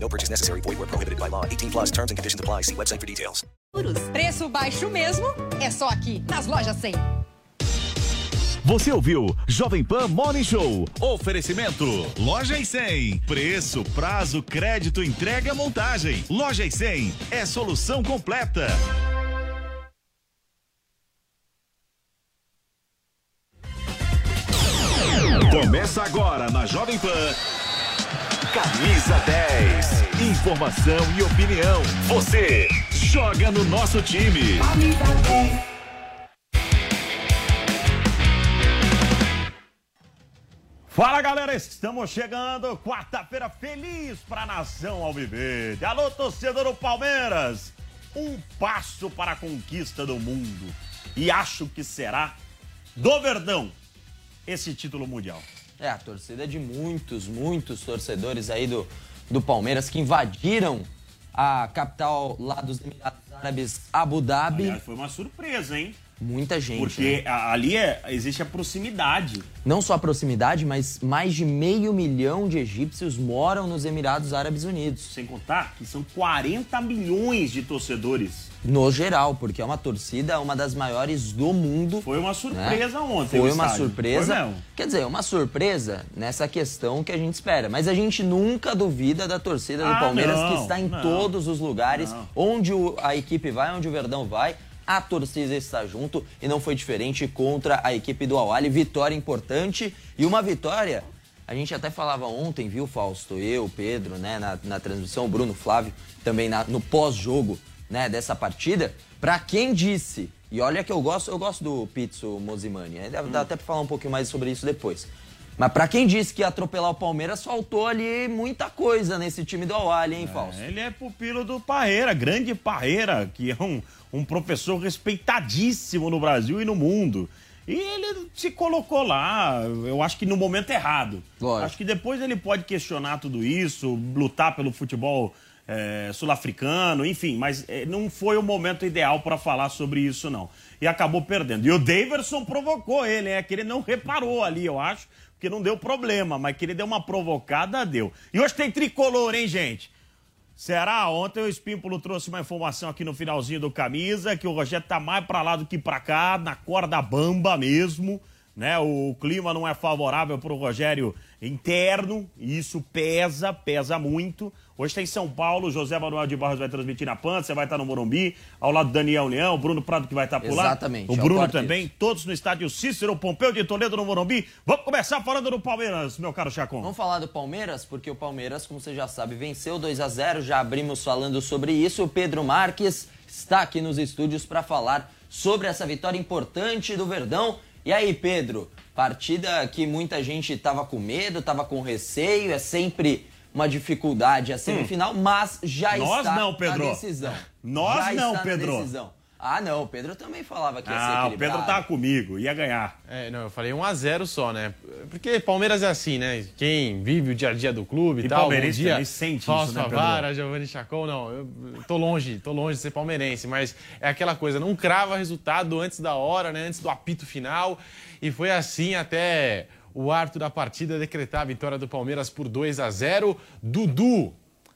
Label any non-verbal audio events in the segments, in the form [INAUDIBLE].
No purchase necessary. Void where prohibited by law. 18 plus terms and conditions apply. See website for details. Preço baixo mesmo é só aqui, nas lojas 100. Você ouviu Jovem Pan Morning Show. Oferecimento Loja e 100. Preço, prazo, crédito, entrega, montagem. Loja e 100 é solução completa. Começa agora na Jovem Pan. Camisa 10. Informação e opinião. Você joga no nosso time. Fala galera, estamos chegando, quarta-feira feliz para a nação alviverde. Alô, torcedor do Palmeiras, um passo para a conquista do mundo. E acho que será do Verdão esse título mundial. É, a torcida de muitos, muitos torcedores aí do, do Palmeiras que invadiram a capital lá dos Emirados Árabes, Abu Dhabi. Aliás, foi uma surpresa, hein? Muita gente. Porque né? ali é- existe a proximidade. Não só a proximidade, mas mais de meio milhão de egípcios moram nos Emirados Árabes Unidos. Sem contar que são 40 milhões de torcedores. No geral, porque é uma torcida, uma das maiores do mundo. Foi uma surpresa ontem. Foi uma estádio. surpresa. Foi. Quer dizer, uma surpresa nessa questão que a gente espera. Mas a gente nunca duvida da torcida do Ah, Palmeiras, não, que está em não, todos os lugares. não. Onde a equipe vai, onde o Verdão vai. A torcida está junto e não foi diferente contra a equipe do Awali. Vitória importante e uma vitória. A gente até falava ontem, viu, Fausto? Eu, Pedro, né, na, na transmissão, o Bruno Flávio também na- no pós-jogo né, dessa partida. Pra quem disse, e olha que eu gosto, eu gosto do Pizzo Mosimani, né, dá, dá até pra falar um pouquinho mais sobre isso depois. Mas pra quem disse que ia atropelar o Palmeiras, faltou ali muita coisa nesse time do Awali, hein, Fausto? Ele é pupilo do Parreira, grande Parreira, que é um, um professor respeitadíssimo no Brasil e no mundo. E ele se colocou lá, eu acho que no momento errado. Lógico. Acho que depois ele pode questionar tudo isso, lutar pelo futebol eh, sul-africano, enfim, mas eh, não foi o momento ideal para falar sobre isso, não. E acabou perdendo. E o Daverson provocou ele, é que ele não reparou ali, eu acho, porque não deu problema, mas que ele deu uma provocada, deu. E hoje tem tricolor, hein, gente? Será? Ontem o Espímpulo trouxe uma informação aqui no finalzinho do camisa que o Rogério tá mais pra lá do que pra cá, na corda bamba mesmo, né? O clima não é favorável pro Rogério interno, e isso pesa, pesa muito. Hoje tem São Paulo, José Manuel de Barros vai transmitir na PAN, você vai estar no Morumbi, ao lado do Daniel Leão, o Bruno Prado que vai estar por lá. Exatamente, O é o Bruno também, todos no estádio Cícero Pompeu de Toledo no Morumbi. Vamos começar falando do Palmeiras, meu caro Chacon. Vamos falar do Palmeiras, porque o Palmeiras, como você já sabe, venceu 2 a 0 Já abrimos falando sobre isso. O Pedro Marques está aqui nos estúdios para falar sobre essa vitória importante do Verdão. E aí, Pedro? Partida que muita gente estava com medo, estava com receio. É sempre uma dificuldade a semifinal, mas já Hum. Nós está não, Pedro. na decisão. Nós já não, está Pedro. Na decisão. Ah, não. O Pedro também falava que ia ser Ah, o equilibrado. Pedro tava comigo, ia ganhar. É, não, eu falei 1x0 só, né? Porque Palmeiras é assim, né? Quem vive o dia a dia do clube e, E tal. palmeirense bom dia, também sente Fausto isso, né, Pedro? Favara, Giovanni Chacon, não. Eu tô longe, tô longe de ser palmeirense, mas é aquela coisa, não crava resultado antes da hora, né? Antes do apito final. E foi assim até o árbitro da partida decretar a vitória do Palmeiras por 2 a 0 Dudu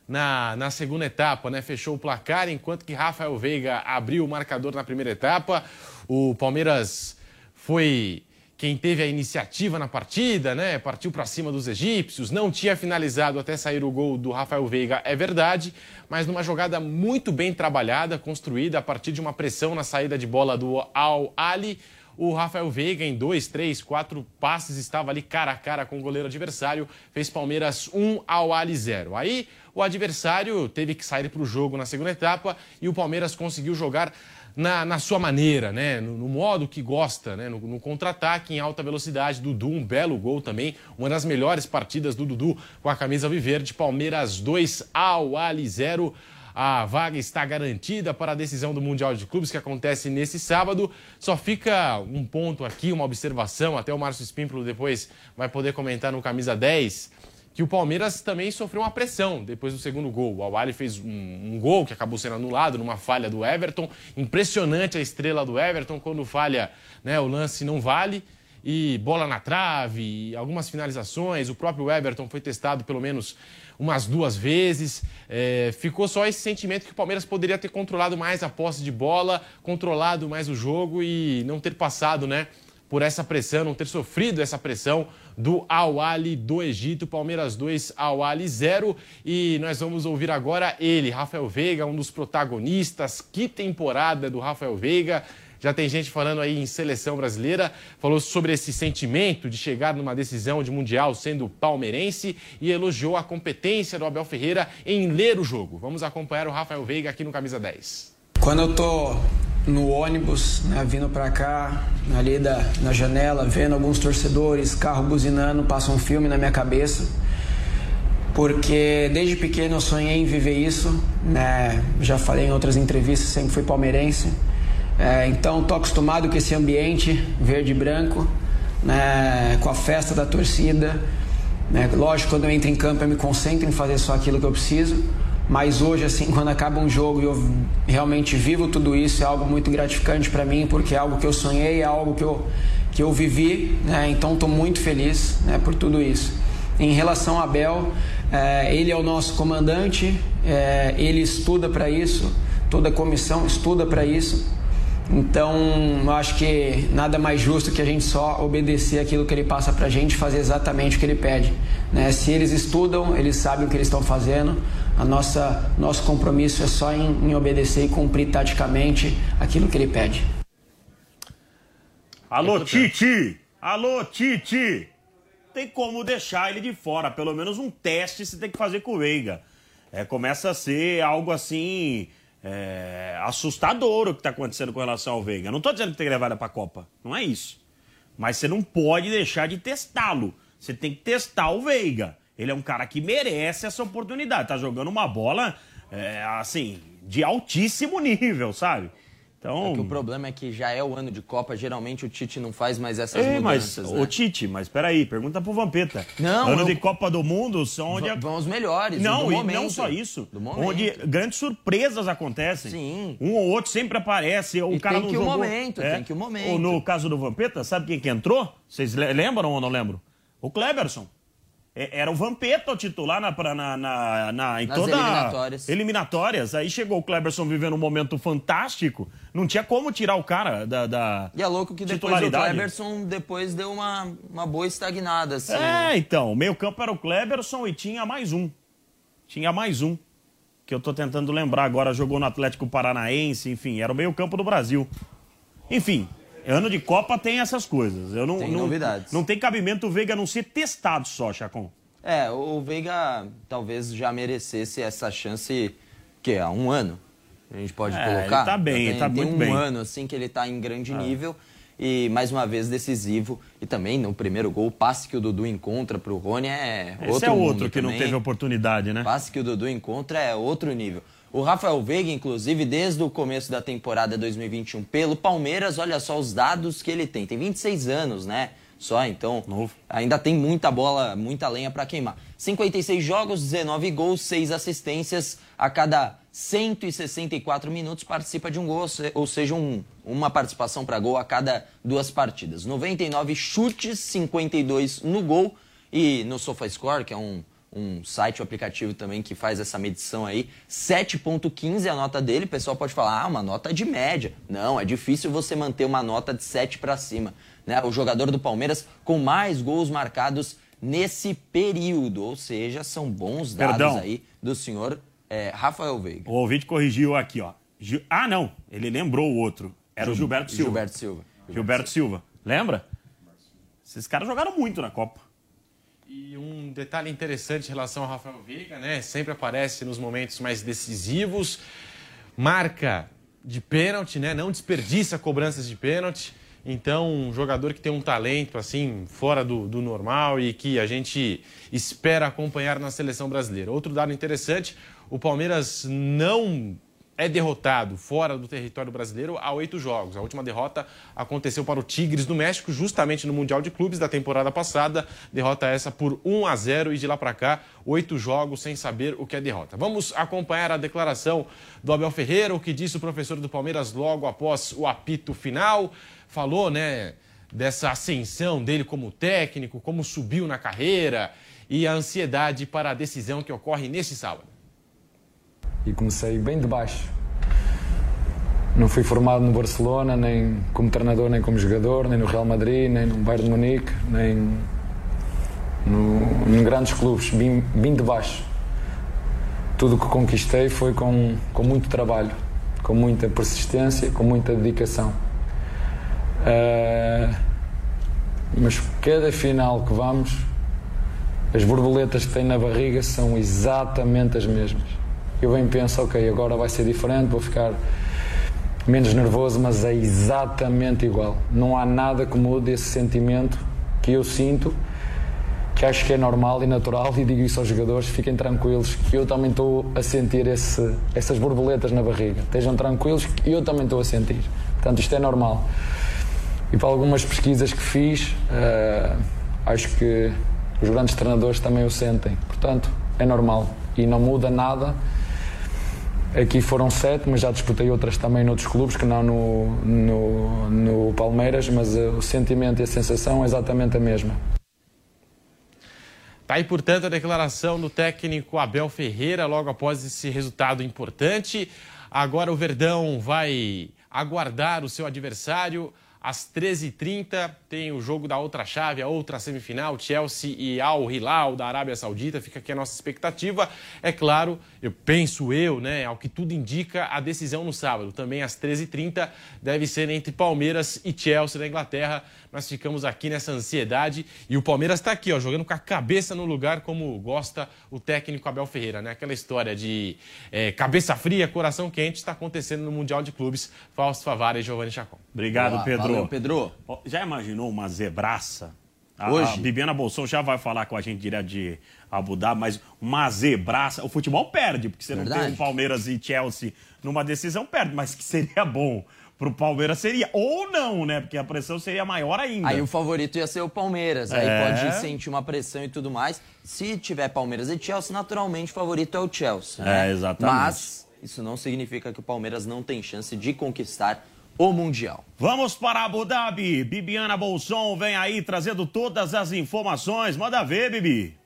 na, na segunda etapa, né? Fechou o placar, enquanto que Rafael Veiga abriu o marcador na primeira etapa. O Palmeiras foi quem teve a iniciativa na partida, né? Partiu para cima dos egípcios, não tinha finalizado até sair o gol do Rafael Veiga, é verdade, mas numa jogada muito bem trabalhada, construída a partir de uma pressão na saída de bola do Al Ali. O Rafael Veiga, em dois, três, quatro passes, estava ali cara a cara com o goleiro adversário, fez Palmeiras 1 ao Ali 0. Aí o adversário teve que sair para o jogo na segunda etapa e o Palmeiras conseguiu jogar na, na sua maneira, né? No, no modo que gosta, né? No, no contra-ataque em alta velocidade. Dudu, um belo gol também. Uma das melhores partidas do Dudu com a camisa viverde. Palmeiras 2 ao Ali 0. A vaga está garantida para a decisão do Mundial de Clubes que acontece nesse sábado. Só fica um ponto aqui, uma observação, até o Márcio Espímpolo depois vai poder comentar no camisa 10 que o Palmeiras também sofreu uma pressão depois do segundo gol. O Awali fez um, um, gol que acabou sendo anulado numa falha do Everton. Impressionante a estrela do Everton, quando falha, né, o lance não vale. E bola na trave, algumas finalizações. O próprio Everton foi testado pelo menos umas duas vezes. É, ficou só esse sentimento que o Palmeiras poderia ter controlado mais a posse de bola, controlado mais o jogo e não ter passado, né? por essa pressão, não ter sofrido essa pressão do Al-Ali do Egito. Palmeiras 2, Al-Ali 0. E nós vamos ouvir agora ele, Rafael Veiga, um dos protagonistas. Que temporada do Rafael Veiga. Já tem gente falando aí em seleção brasileira, falou sobre esse sentimento de chegar numa decisão de mundial sendo palmeirense e elogiou a competência do Abel Ferreira em ler o jogo. Vamos acompanhar o Rafael Veiga aqui no Camisa 10. Quando eu tô no ônibus, né, vindo para cá, ali da, na janela, vendo alguns torcedores, carro buzinando, passa um filme na minha cabeça. Porque desde pequeno eu sonhei em viver isso, né? Já falei em outras entrevistas, sempre fui palmeirense. É, então tô acostumado com esse ambiente verde e branco, né? com a festa da torcida. Né? Lógico, quando eu entro em campo eu me concentro em fazer só aquilo que eu preciso. Mas hoje, assim, [LAUGHS] quando acaba um jogo e eu realmente vivo tudo isso, é algo muito gratificante para mim, porque é algo que eu sonhei, é algo que eu, que eu vivi, né? Então, estou muito feliz né, por tudo isso. Em relação a Abel, é, ele é o nosso comandante, é, ele estuda para isso, toda a comissão estuda para isso. Então, eu acho que nada mais justo que a gente só obedecer aquilo que ele passa para a gente, fazer exatamente o que ele pede. Né? Se eles estudam, eles sabem o que eles estão fazendo. A nossa nosso compromisso é só em, em obedecer e cumprir taticamente aquilo que ele pede. Alô, Tite! Alô, Tite! Tem como deixar ele de fora. Pelo menos um teste você tem que fazer com o Veiga. É, começa a ser algo assim é, assustador o que está acontecendo com relação ao Veiga. Não estou dizendo que tem que levar ele para a Copa, não é isso. Mas você não pode deixar de testá-lo. Você tem que testar o Veiga. Ele é um cara que merece essa oportunidade. Tá jogando uma bola, é, assim, de altíssimo [LAUGHS] nível, sabe? Então... É o problema é que já é o ano de Copa, geralmente o Tite não faz mais essas é, mudanças. Mas, né? O Tite, mas peraí, pergunta pro Vampeta. Não. Ano não... de Copa do Mundo são onde. Vão os melhores. Não, do e momento, não só isso. Do momento. Onde grandes surpresas acontecem. Sim. Um ou outro sempre aparece. O e cara tem que o momento, é. tem que o momento. No caso do Vampeta, sabe quem que entrou? Vocês lembram ou não lembram? O Kleberson. É, era o Vampeta o titular na, na, na, na em Nas toda eliminatórias. eliminatórias. Aí chegou o Kleberson vivendo um momento fantástico. Não tinha como tirar o cara da, da E é louco que depois o Kleberson depois deu uma, uma boa estagnada. Assim. É, então. O meio campo era o Kleberson e tinha mais um. Tinha mais um. Que eu tô tentando lembrar agora. Jogou no Atlético Paranaense, enfim. Era o meio campo do Brasil. Enfim, Ano de Copa tem essas coisas. Eu não, tem não, novidades. Não tem cabimento o Veiga não ser testado só, Chacon. É, o Veiga talvez já merecesse essa chance, que há um ano. A gente pode é, colocar. Ele tá bem, tem, tá tem muito um bem. ano assim que ele tá em grande é. nível e mais uma vez decisivo. E também no primeiro gol, o passe que o Dudu encontra pro Rony é Esse outro é outro que também. não teve oportunidade, né? O passe que o Dudu encontra é outro nível. O Rafael Veiga, inclusive, desde o começo da temporada 2021 pelo Palmeiras, olha só os dados que ele tem. Tem 26 anos, né? Só, então Novo. ainda tem muita bola, muita lenha para queimar. 56 jogos, 19 gols, 6 assistências. A cada 164 minutos participa de um gol, ou seja, um, uma participação para gol a cada duas partidas. 99 chutes, 52 no gol. E no SofaScore, que é um, um site, um aplicativo também que faz essa medição aí, 7.15 é a nota dele. O pessoal pode falar, ah, uma nota de média. Não, é difícil você manter uma nota de 7 para cima. Né? O jogador do Palmeiras com mais gols marcados nesse período. Ou seja, são bons dados Perdão. aí do senhor é, Rafael Veiga. O ouvinte corrigiu aqui, ó. Gil... Ah, não. Ele lembrou o outro. Era o Gilberto Silva. Gilberto Silva. Gilberto Silva. Lembra? Esses caras jogaram muito na Copa. E um detalhe interessante em relação ao Rafael Veiga, né? Sempre aparece nos momentos mais decisivos, marca de pênalti, né? Não desperdiça cobranças de pênalti. Então, um jogador que tem um talento assim fora do, do normal e que a gente espera acompanhar na seleção brasileira. Outro dado interessante: o Palmeiras não é derrotado fora do território brasileiro há oito jogos. A última derrota aconteceu para o Tigres do México, justamente no Mundial de Clubes da temporada passada. Derrota essa por 1 a 0 e de lá para cá, oito jogos sem saber o que é derrota. Vamos acompanhar a declaração do Abel Ferreira, o que disse o professor do Palmeiras logo após o apito final. Falou, né, dessa ascensão dele como técnico, como subiu na carreira e a ansiedade para a decisão que ocorre nesse sábado e comecei bem de baixo. Não fui formado no Barcelona, nem como treinador, nem como jogador, nem no Real Madrid, nem no Bayern de Munique, nem em grandes clubes. Vim, vim de baixo. Tudo o que conquistei foi com, com muito trabalho, com muita persistência, com muita dedicação. Uh, mas cada final que vamos, as borboletas que tem na barriga são exatamente as mesmas eu bem penso, ok, agora vai ser diferente, vou ficar menos nervoso, mas é exatamente igual. Não há nada que mude esse sentimento que eu sinto, que acho que é normal e natural, e digo isso aos jogadores: fiquem tranquilos, que eu também estou a sentir esse, essas borboletas na barriga. Estejam tranquilos, que eu também estou a sentir. Portanto, isto é normal. E para algumas pesquisas que fiz, uh, acho que os grandes treinadores também o sentem. Portanto, é normal e não muda nada Aqui foram sete, mas já disputei outras também noutros clubes, que não no, no, no Palmeiras, mas uh, o sentimento e a sensação é exatamente a mesma. Tá aí, portanto, a declaração do técnico Abel Ferreira logo após esse resultado importante. Agora o Verdão vai aguardar o seu adversário às 13h30 tem o jogo da outra chave, a outra semifinal, Chelsea e Al Hilal da Arábia Saudita. Fica aqui a nossa expectativa. É claro, eu penso eu, né, ao que tudo indica, a decisão no sábado, também às 13h30, deve ser entre Palmeiras e Chelsea da Inglaterra. Nós ficamos aqui nessa ansiedade e o Palmeiras está aqui, ó, jogando com a cabeça no lugar, como gosta o técnico Abel Ferreira, né? Aquela história de é, cabeça fria, coração quente, está acontecendo no Mundial de Clubes. Fausto Favara e Giovanni Chacon. Obrigado, Olá, Pedro. Valeu, Pedro. Já imaginou uma zebraça? A, Hoje? A Bibiana Bolson já vai falar com a gente direto de Abu Dhabi, mas uma zebraça. O futebol perde, porque você Verdade. não tem o Palmeiras e Chelsea numa decisão, perde, mas que seria bom. Pro Palmeiras seria. Ou não, né? Porque a pressão seria maior ainda. Aí o favorito ia ser o Palmeiras. Aí É. pode sentir uma pressão e tudo mais. Se tiver Palmeiras e Chelsea, naturalmente o favorito é o Chelsea. É, né? exatamente. Mas isso não significa que o Palmeiras não tem chance de conquistar o Mundial. Vamos para Abu Dhabi. Bibiana Bolson vem aí trazendo todas as informações. Manda ver, Bibi.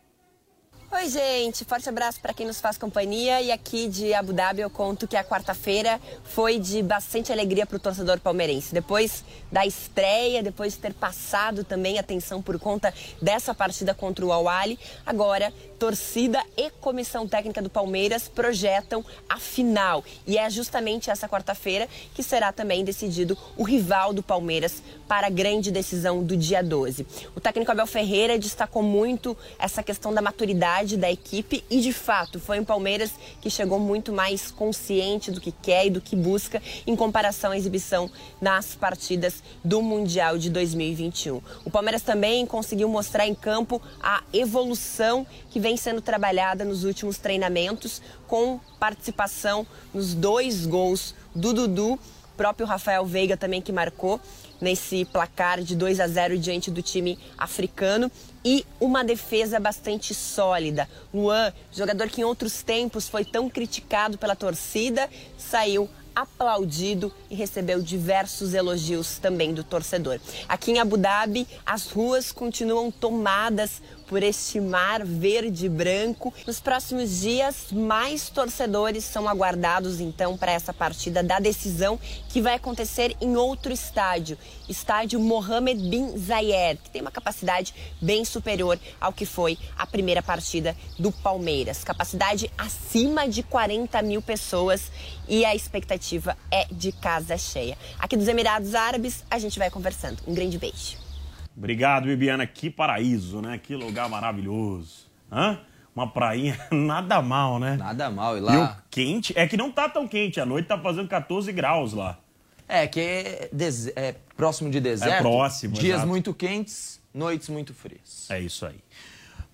Oi, gente. Forte abraço para quem nos faz companhia. E aqui de Abu Dhabi eu conto que a quarta-feira foi de bastante alegria para o torcedor palmeirense. Depois da estreia, depois de ter passado também a tensão por conta dessa partida contra o Al-Ali, agora torcida e comissão técnica do Palmeiras projetam a final. E é justamente essa quarta-feira que será também decidido o rival do Palmeiras para a grande decisão do dia 12. O técnico Abel Ferreira destacou muito essa questão da maturidade da equipe. E, de fato, foi um Palmeiras que chegou muito mais consciente do que quer e do que busca em comparação à exibição nas partidas do Mundial de 2021. O Palmeiras também conseguiu mostrar em campo a evolução que vem sendo trabalhada nos últimos treinamentos, com participação nos dois gols do Dudu, próprio Rafael Veiga também que marcou nesse placar de 2 a 0 diante do time africano e uma defesa bastante sólida. Luan, jogador que em outros tempos foi tão criticado pela torcida, saiu aplaudido e recebeu diversos elogios também do torcedor. Aqui em Abu Dhabi, as ruas continuam tomadas por este mar verde e branco. Nos próximos dias, mais torcedores são aguardados então para essa partida da decisão que vai acontecer em outro estádio, estádio Mohammed bin Zayed, que tem uma capacidade bem superior ao que foi a primeira partida do Palmeiras. Capacidade acima de 40 mil pessoas e a expectativa é de casa cheia. Aqui dos Emirados Árabes, a gente vai conversando. Um grande beijo. Obrigado, Bibiana. Que paraíso, né? Que lugar maravilhoso. Hã? Uma prainha [LAUGHS] nada mal, né? Nada mal. E E o lá. quente, é que não tá tão quente. A noite tá fazendo 14 graus lá. É, que é, des- é próximo de deserto. próximo, Dias exato. muito quentes, noites muito frias. É isso aí.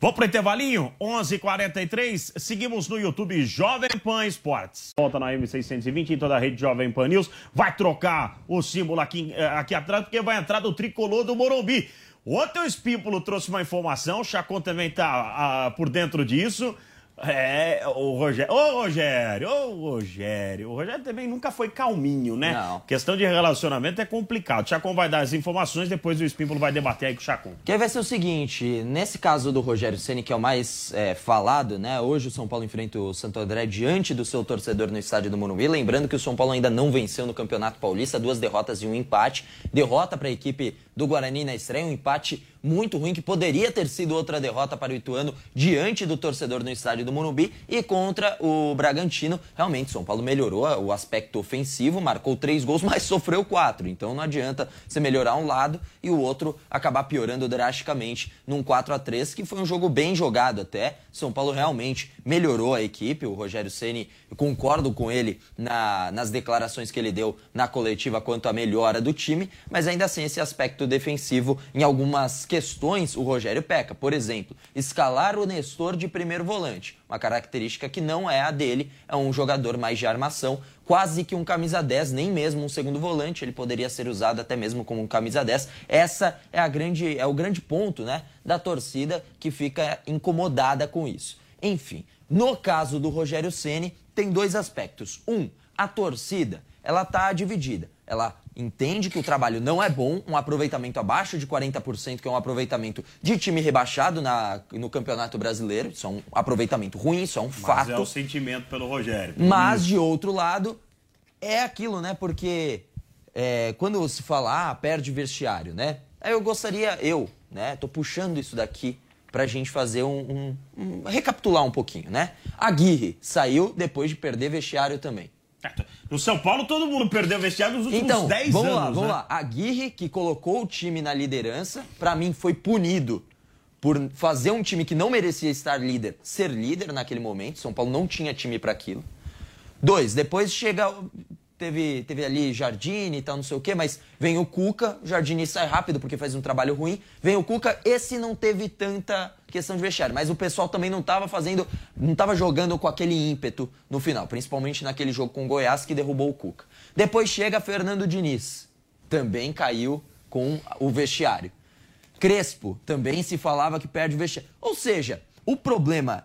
Vamos pro intervalinho? 11:43. h 43 Seguimos no YouTube Jovem Pan Esportes. Volta na M620 em toda a rede Jovem Pan News. Vai trocar o símbolo aqui, eh, aqui atrás, porque vai entrar do tricolor do Morumbi. Outro Espípulo trouxe uma informação, o Chacon também tá uh, por dentro disso. É, o Rogério. Ô, Rogério, ô, Rogério. O Rogério também nunca foi calminho, né? Não. Questão de relacionamento é complicado. O Chacon vai dar as informações, depois o Espímpolo vai debater aí com o Chacon. Que vai ser o seguinte: nesse caso do Rogério Ceni que é o mais é, falado, né? Hoje o São Paulo enfrenta o Santo André diante do seu torcedor no estádio do Morumbi. Lembrando que o São Paulo ainda não venceu no Campeonato Paulista, duas derrotas e um empate. Derrota para a equipe do Guarani na estreia, um empate muito ruim, que poderia ter sido outra derrota para o Ituano diante do torcedor no estádio do Morumbi e contra o Bragantino. Realmente, São Paulo melhorou o aspecto ofensivo, marcou três gols, [LAUGHS] mas sofreu quatro. Então não adianta você melhorar um lado e o outro acabar piorando drasticamente num 4 a 3 que foi um jogo bem jogado até. São Paulo realmente melhorou a equipe. O Rogério Ceni, concordo com ele na, nas declarações que ele deu na coletiva quanto à melhora do time, mas ainda assim esse aspecto defensivo em algumas questões o Rogério peca. Por exemplo, escalar o Nestor de primeiro volante, uma característica que não é a dele, é um jogador mais de armação, quase que um camisa 10, nem mesmo um segundo volante, ele poderia ser usado até mesmo como um camisa 10. Essa é a grande é o grande ponto, né, da torcida que fica incomodada com isso. Enfim, no caso do Rogério Ceni, tem dois aspectos. Um, a torcida, ela tá dividida. Ela entende que o trabalho não é bom, um aproveitamento abaixo de 40%, que é um aproveitamento de time rebaixado na, no Campeonato Brasileiro. Isso é um aproveitamento ruim, isso é um Mas fato. é o sentimento pelo Rogério. pelo Mas, Luiz. de outro lado, é aquilo, né? Porque é, quando se fala, ah, perde vestiário, né? Aí eu gostaria, eu, né? Tô puxando isso daqui pra gente fazer um, um- um- recapitular um pouquinho, né? Aguirre saiu depois de perder vestiário também. No São Paulo, todo mundo perdeu o vestiário nos últimos Então, 10 vamos anos. lá, vamos né? lá. Aguirre, que colocou o time na liderança, pra mim foi punido por fazer um time que não merecia estar líder, ser líder naquele momento. São Paulo não tinha time pra aquilo. Dois, depois chega. Teve, teve ali Jardine e tal, não sei o quê, mas vem o Cuca, o Jardine sai rápido porque faz um trabalho ruim. Vem o Cuca, esse não teve tanta questão de vestiário, mas o pessoal também não tava fazendo, não tava jogando com aquele ímpeto no final, principalmente naquele jogo com o Goiás que derrubou o Cuca. Depois chega Fernando Diniz, também caiu com o vestiário. Crespo também se falava que perde o vestiário. Ou seja, o problema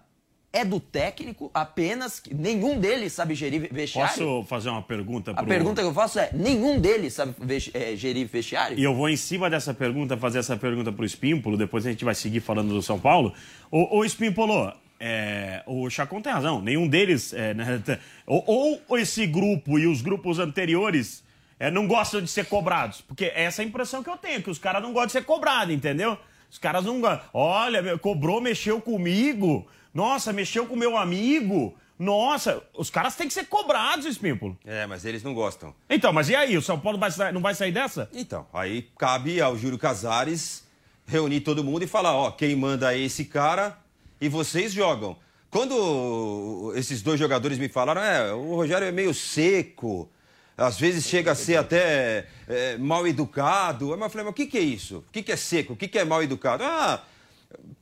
é do técnico apenas, que nenhum deles sabe gerir vestiário. Posso fazer uma pergunta A pro... pergunta que eu faço é: nenhum deles sabe eh, gerir vestiário? E eu vou em cima dessa pergunta fazer essa pergunta pro Espímpolo, depois a gente vai seguir falando do São Paulo. Ô, ô Espímpolo, é, o Chacon tem razão, nenhum deles. é, né, [LAUGHS] ou, ou esse grupo e os grupos anteriores é, não gostam de ser cobrados. Porque essa é a impressão que eu tenho, que os caras não gostam de ser cobrados, entendeu? Os caras não gostam. Olha, cobrou, mexeu comigo. Nossa, mexeu com meu amigo. Nossa, os caras têm que ser cobrados, Espímpolo. É, mas eles não gostam. Então, mas e aí? O São Paulo vai sa- não vai sair dessa? Então, aí cabe ao Júlio Casares reunir todo mundo e falar, ó, quem manda é esse cara e vocês jogam. Quando esses dois jogadores me falaram, é, o Rogério é meio seco, às vezes chega a ser até é, mal educado. Aí eu falei, mas o que, que é isso? O que, que é seco? O que, que é mal educado? Ah,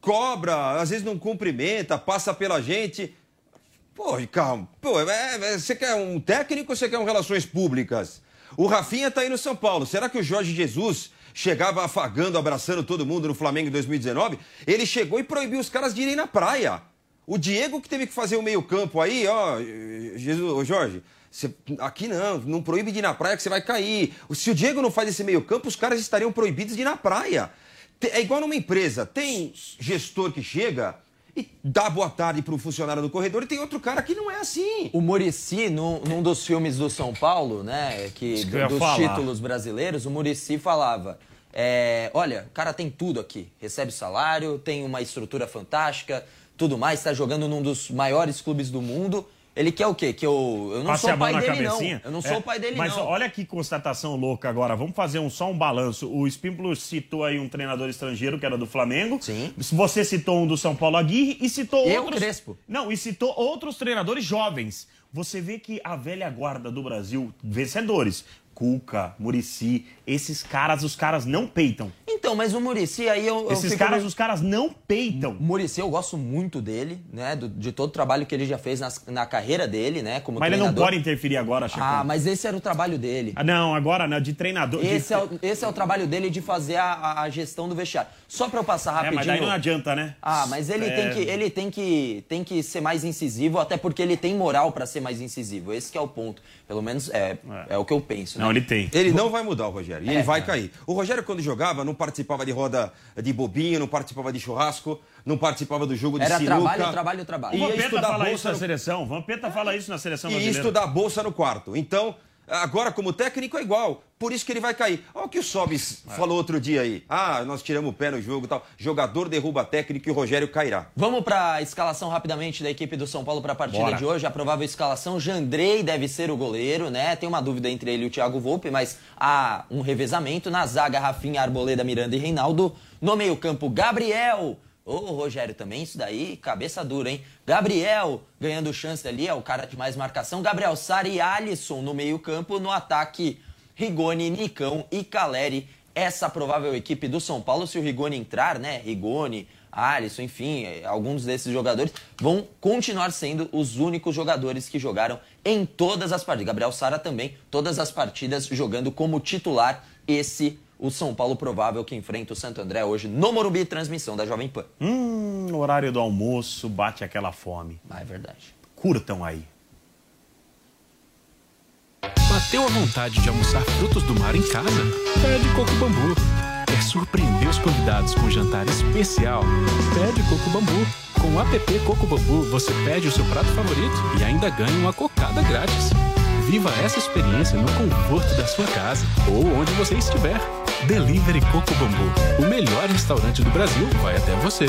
cobra, às vezes não cumprimenta, passa pela gente. Pô, calma. Pô, é- é- você quer um técnico ou você quer um relações públicas? O Rafinha tá aí no São Paulo. Será que o Jorge Jesus chegava afagando, abraçando todo mundo no Flamengo em 2019? Ele chegou e proibiu os caras de irem na praia. O Diego que teve que fazer o meio-campo aí, ó, Jesus, Jorge, você- aqui não, não proíbe de ir na praia que você vai cair. Se o Diego não faz esse meio-campo, os caras estariam proibidos de ir na praia. É igual numa empresa. Tem gestor que chega e dá boa tarde para um funcionário do corredor e tem outro cara que não é assim. O Murici, num, num dos filmes do São Paulo, né, que, que dos falar. títulos brasileiros, o Murici falava: é, olha, o cara tem tudo aqui, recebe salário, tem uma estrutura fantástica, tudo mais, está jogando num dos maiores clubes do mundo. Ele quer o quê? Que eu, eu não Passe sou o pai dele, não. cabecinha. Eu não É, sou o pai dele, mas não. olha que constatação louca agora. Vamos fazer um, só um balanço. O Espímpolo citou aí um treinador estrangeiro que era do Flamengo. Sim. Você citou um do São Paulo Aguirre e citou Eu, outros... Crespo. Não, e citou outros treinadores jovens. Você vê que a velha guarda do Brasil, vencedores, Cuca, Murici, esses caras, os caras não peitam. Então, mas o Murici aí eu. eu Esses fico caras, os caras não peitam. Murici, eu gosto muito dele, né? do- de todo o trabalho que ele já fez nas- na carreira dele, né? Como Mas ele não treinador. pode interferir agora, Chacon. Ah, mas esse era o trabalho dele. Ah, não, agora não, de treinador. de- Esse é, o, esse é o trabalho dele de fazer a, a- gestão do vestiário. Só pra eu passar É, rapidinho. mas daí não adianta, né? Ah, mas ele, É. tem, que, ele tem, que, tem que ser mais incisivo, até porque ele tem moral pra ser mais incisivo. Esse que é o ponto. Pelo menos é, é. o que eu penso. né? Não, ele tem. Ele não vai mudar o Rogério. E ele É, vai cair. O Rogério, quando jogava, não participava de roda de bobinho, não participava de churrasco, não participava do jogo de Era sinuca. trabalho, trabalho, trabalho. O Ia Vampeta fala isso bolsa na seleção. Vampeta fala isso na seleção e brasileira. estudar bolsa no quarto. Então, agora como técnico é igual. Por isso que ele vai cair. Olha o que o Sobis É. falou outro dia aí. Ah, nós tiramos o pé no jogo e tal. Jogador derruba técnico e o Rogério cairá. Vamos para a escalação rapidamente da equipe do São Paulo para a partida Bora. de hoje. A provável escalação: Jandrei deve ser o goleiro, né? Tem uma dúvida entre ele e o Thiago Volpe, mas há um revezamento. Na zaga, Rafinha, Arboleda, Miranda e Reinaldo. No meio-campo, Gabriel. Ô, Rogério, também isso daí, cabeça dura, hein? Gabriel ganhando chance ali, é o cara de mais marcação. Gabriel Sara e Alisson no meio-campo. No ataque, Rigoni, Nicão e Caleri. Essa provável equipe do São Paulo, se o Rigoni entrar, né? Rigoni, Alisson, enfim, eh, alguns desses jogadores vão continuar sendo os únicos jogadores que jogaram em todas as partidas. Gabriel Sara também, todas as partidas jogando como titular. Esse, o São Paulo provável que enfrenta o Santo André hoje no Morumbi, transmissão da Jovem Pan. Hum, horário do almoço, bate aquela fome. Ah, é verdade. Curtam aí. Bateu a vontade de almoçar frutos do mar em casa? Pede Coco Bambu. Quer surpreender os convidados com um jantar especial? Pede Coco Bambu. Com o app Coco Bambu, você pede o seu prato favorito e ainda ganha uma cocada grátis. Viva essa experiência no conforto da sua casa ou onde você estiver. Delivery Coco Bambu. O melhor restaurante do Brasil vai até você.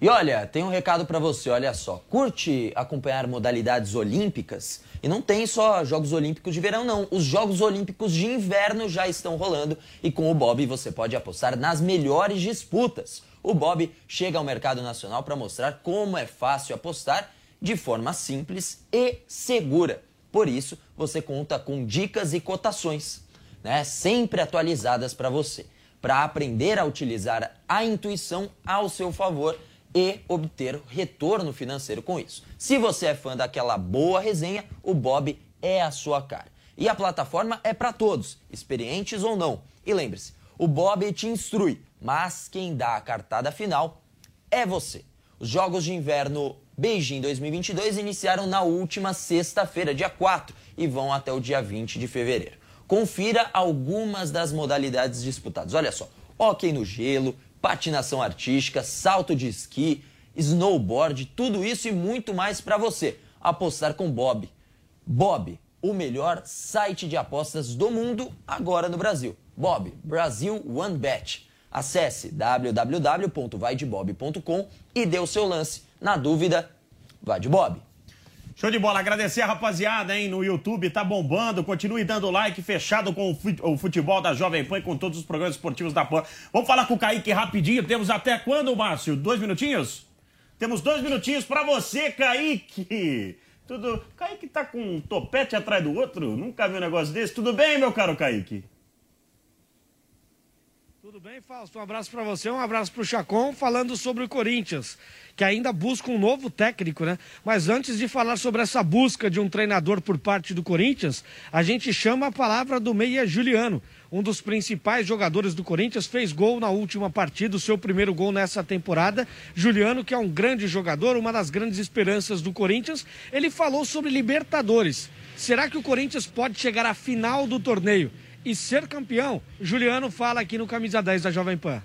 E olha, tem um recado pra você, olha só. Curte acompanhar modalidades olímpicas? E não tem só Jogos Olímpicos de verão, não. Os Jogos Olímpicos de inverno já estão rolando e com o Bob você pode apostar nas melhores disputas. O Bob chega ao mercado nacional para mostrar como é fácil apostar de forma simples e segura. Por isso, você conta com dicas e cotações, né, sempre atualizadas para você, para aprender a utilizar a intuição ao seu favor e obter retorno financeiro com isso. Se você é fã daquela boa resenha, o Bob é a sua cara. E a plataforma é para todos, experientes ou não. E lembre-se, o Bob te instrui, mas quem dá a cartada final é você. Os Jogos de Inverno Beijing 2022 iniciaram na última sexta-feira, dia 4, e vão até o dia 20 de fevereiro. Confira algumas das modalidades disputadas. Olha só: hóquei no gelo, patinação artística, salto de esqui, snowboard, tudo isso e muito mais para você. Apostar com Bob. Bob, o melhor site de apostas do mundo agora no Brasil. Bob, Brasil One Bet. Acesse www.vaidebob.com e dê o seu lance. Na dúvida, vai de Bob. Show de bola, agradecer a rapaziada, hein, no YouTube, tá bombando, continue dando like, fechado com o fut- o futebol da Jovem Pan e com todos os programas esportivos da Pan. Vamos falar com o Kaique rapidinho, temos até quando, Márcio? Dois minutinhos? Temos dois minutinhos pra você, Kaique! Tudo... Kaique tá com um topete atrás do outro? Nunca vi um negócio desse? Tudo bem, meu caro Kaique? Tudo bem, Fausto? Um abraço para você, um abraço para o Chacon, falando sobre o Corinthians, que ainda busca um novo técnico, né? Mas antes de falar sobre essa busca de um treinador por parte do Corinthians, a gente chama a palavra do Meia Juliano, um dos principais jogadores do Corinthians, fez gol na última partida, o seu primeiro gol nessa temporada. Juliano, que é um grande jogador, uma das grandes esperanças do Corinthians, ele falou sobre Libertadores. Será que o Corinthians pode chegar à final do torneio? e ser campeão. Juliano fala aqui no Camisa 10 da Jovem Pan.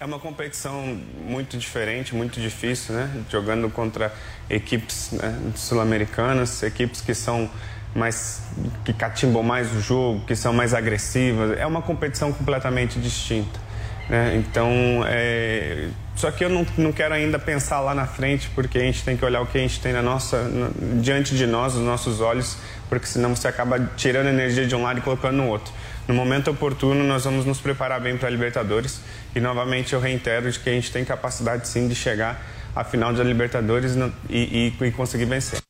É uma competição muito diferente, muito difícil, né? Jogando contra equipes né, sul-americanas, equipes que são mais que catimbam mais o jogo, que são mais agressivas. É uma competição completamente distinta. Né? Então, é... só que eu não, não quero ainda pensar lá na frente, porque a gente tem que olhar o que a gente tem na nossa, no, diante de nós, os nossos olhos, porque senão você acaba tirando energia de um lado e colocando no outro. No momento oportuno, nós vamos nos preparar bem para a Libertadores e novamente eu reitero de que a gente tem capacidade sim de chegar à final da Libertadores e, e, e conseguir vencer.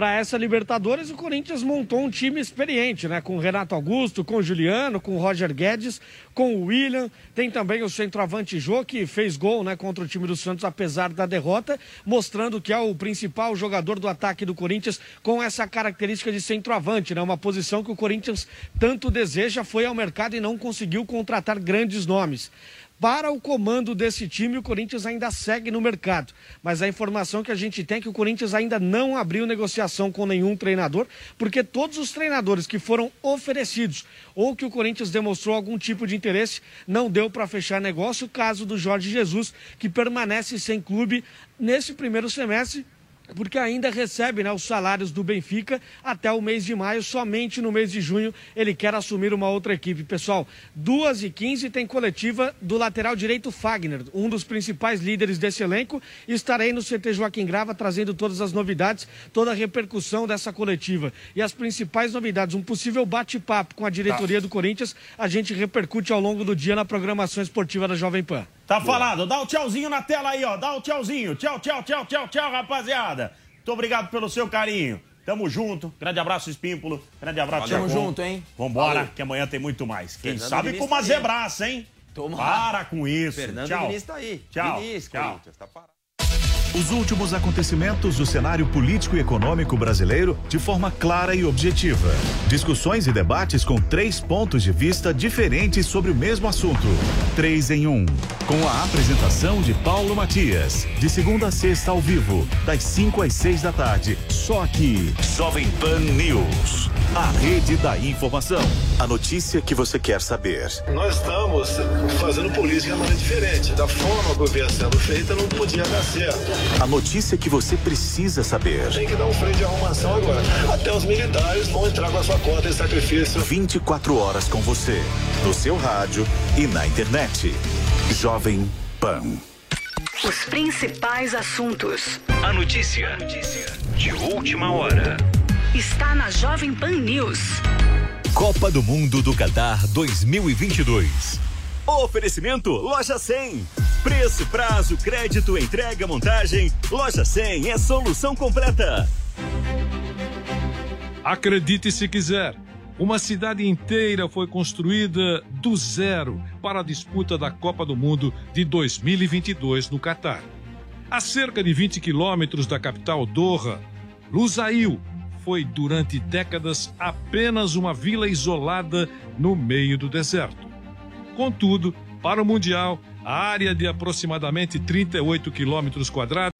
Para essa Libertadores, o Corinthians montou um time experiente, né? Com Renato Augusto, com Juliano, com Roger Guedes, com o William. Tem também o centroavante Jô, que fez gol né, contra o time do Santos, apesar da derrota, mostrando que é o principal jogador do ataque do Corinthians com essa característica de centroavante, né? Uma posição que o Corinthians tanto deseja, foi ao mercado e não conseguiu contratar grandes nomes. Para o comando desse time, o Corinthians ainda segue no mercado. Mas a informação que a gente tem é que o Corinthians ainda não abriu negociação com nenhum treinador, porque todos os treinadores que foram oferecidos ou que o Corinthians demonstrou algum tipo de interesse, não deu para fechar negócio. O caso do Jorge Jesus, que permanece sem clube nesse primeiro semestre porque ainda recebe né, os salários do Benfica até o mês de maio. Somente no mês de junho ele quer assumir uma outra equipe. Pessoal, 2h15 tem coletiva do lateral direito Fagner, um dos principais líderes desse elenco. Estarei no CT Joaquim Grava trazendo todas as novidades, toda a repercussão dessa coletiva. E as principais novidades, um possível bate-papo com a diretoria tá. do Corinthians, a gente repercute ao longo do dia na programação esportiva da Jovem Pan. Tá falado. Dá o tchauzinho na tela aí, ó. Dá o tchauzinho. Tchau, tchau, tchau, tchau, tchau, rapaziada. Muito obrigado pelo seu carinho. Tamo junto. Grande abraço, Espímpulo. Grande abraço, Tamo junto, hein? Vambora, Valeu. que amanhã tem muito mais. Quem Fernando sabe com uma tá zebraça, hein? Toma. Para com isso. Fernando Tchau. Diniz tá aí. Tchau. Diniz, Tchau. Tá parado. Os últimos acontecimentos do cenário político e econômico brasileiro de forma clara e objetiva. Discussões e debates com três pontos de vista diferentes sobre o mesmo assunto. Três em um. Com a apresentação de Paulo Matias. De segunda a sexta ao vivo, das 5 às 6 da tarde. Só aqui. Jovem Pan News. A rede da informação. A notícia que você quer saber. Nós estamos fazendo política de maneira diferente. Da forma que vinha sendo feita, não podia dar certo. A notícia que você precisa saber. Tem que dar um freio de arrumação agora. Até os militares vão entrar com a sua conta em sacrifício. 24 horas com você, no seu rádio e na internet. Jovem Pan. Os principais assuntos. A notícia. A notícia. De última hora. Está na Jovem Pan News. Copa do Mundo do Qatar 2022. Oferecimento Loja 100. Preço, prazo, crédito, entrega, montagem. Loja 100 é solução completa. Acredite se quiser. Uma cidade inteira foi construída do zero para a disputa da Copa do Mundo de 2022 no Catar. A cerca de 20 quilômetros da capital Doha, Lusail foi durante décadas apenas uma vila isolada no meio do deserto. Contudo, para o Mundial, a área de aproximadamente 38 quilômetros quadrados.